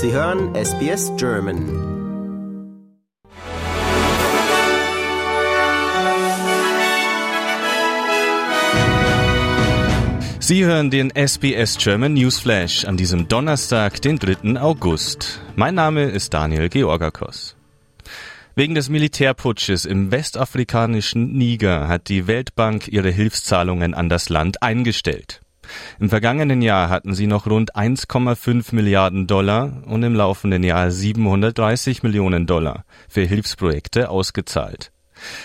Sie hören SBS German. Sie hören den SBS German Newsflash an diesem Donnerstag, den 3. August. Mein Name ist Daniel Georgakos. Wegen des Militärputsches im westafrikanischen Niger hat die Weltbank ihre Hilfszahlungen an das Land eingestellt. Im vergangenen Jahr hatten sie noch rund 1,5 Milliarden Dollar und im laufenden Jahr 730 Millionen Dollar für Hilfsprojekte ausgezahlt.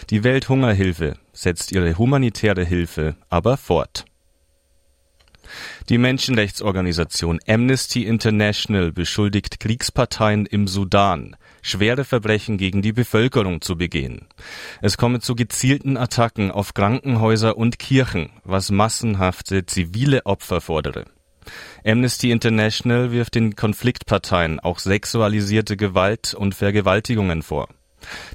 Die Welthungerhilfe setzt ihre humanitäre Hilfe aber fort. Die Menschenrechtsorganisation Amnesty International beschuldigt Kriegsparteien im Sudan, schwere Verbrechen gegen die Bevölkerung zu begehen. Es komme zu gezielten Attacken auf Krankenhäuser und Kirchen, was massenhafte zivile Opfer fordere. Amnesty International wirft den Konfliktparteien auch sexualisierte Gewalt und Vergewaltigungen vor.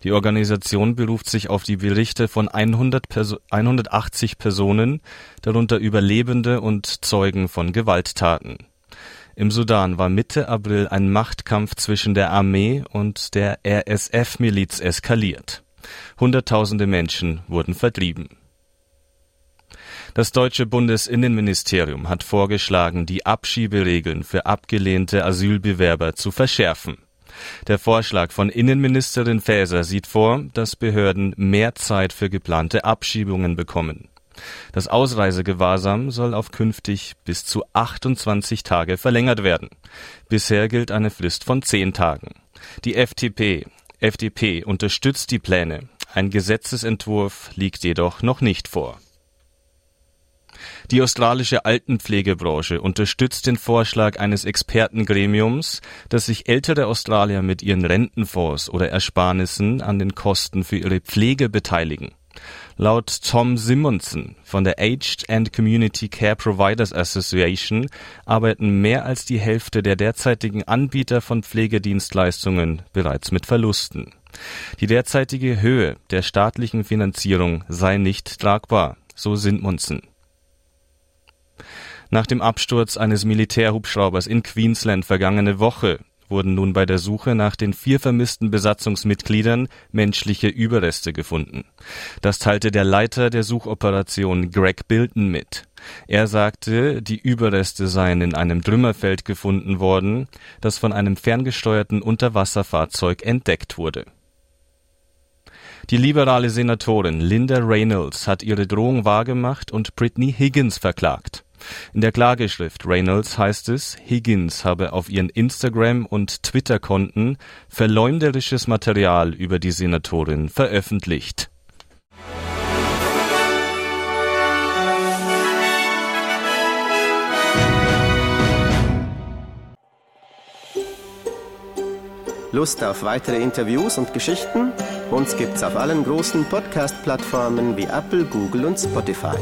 Die Organisation beruft sich auf die Berichte von 100 Perso 180 Personen, darunter Überlebende und Zeugen von Gewalttaten. Im Sudan war Mitte April ein Machtkampf zwischen der Armee und der RSF-Miliz eskaliert. Hunderttausende Menschen wurden vertrieben. Das deutsche Bundesinnenministerium hat vorgeschlagen, die Abschieberegeln für abgelehnte Asylbewerber zu verschärfen. Der Vorschlag von Innenministerin Faeser sieht vor, dass Behörden mehr Zeit für geplante Abschiebungen bekommen. Das Ausreisegewahrsam soll auf künftig bis zu 28 Tage verlängert werden. Bisher gilt eine Frist von 10 Tagen. Die FDP, FDP unterstützt die Pläne. Ein Gesetzesentwurf liegt jedoch noch nicht vor. Die australische Altenpflegebranche unterstützt den Vorschlag eines Expertengremiums, dass sich ältere Australier mit ihren Rentenfonds oder Ersparnissen an den Kosten für ihre Pflege beteiligen. Laut Tom Simonson von der Aged and Community Care Providers Association arbeiten mehr als die Hälfte der derzeitigen Anbieter von Pflegedienstleistungen bereits mit Verlusten. Die derzeitige Höhe der staatlichen Finanzierung sei nicht tragbar, so Simonson. Nach dem Absturz eines Militärhubschraubers in Queensland vergangene Woche wurden nun bei der Suche nach den vier vermissten Besatzungsmitgliedern menschliche Überreste gefunden. Das teilte der Leiter der Suchoperation Greg Bilton mit. Er sagte, die Überreste seien in einem Trümmerfeld gefunden worden, das von einem ferngesteuerten Unterwasserfahrzeug entdeckt wurde. Die liberale Senatorin Linda Reynolds hat ihre Drohung wahrgemacht und Britney Higgins verklagt. In der Klageschrift Reynolds heißt es, Higgins habe auf ihren Instagram- und Twitter-Konten verleumderisches Material über die Senatorin veröffentlicht. Lust auf weitere Interviews und Geschichten? Uns gibt's auf allen großen Podcast-Plattformen wie Apple, Google und Spotify.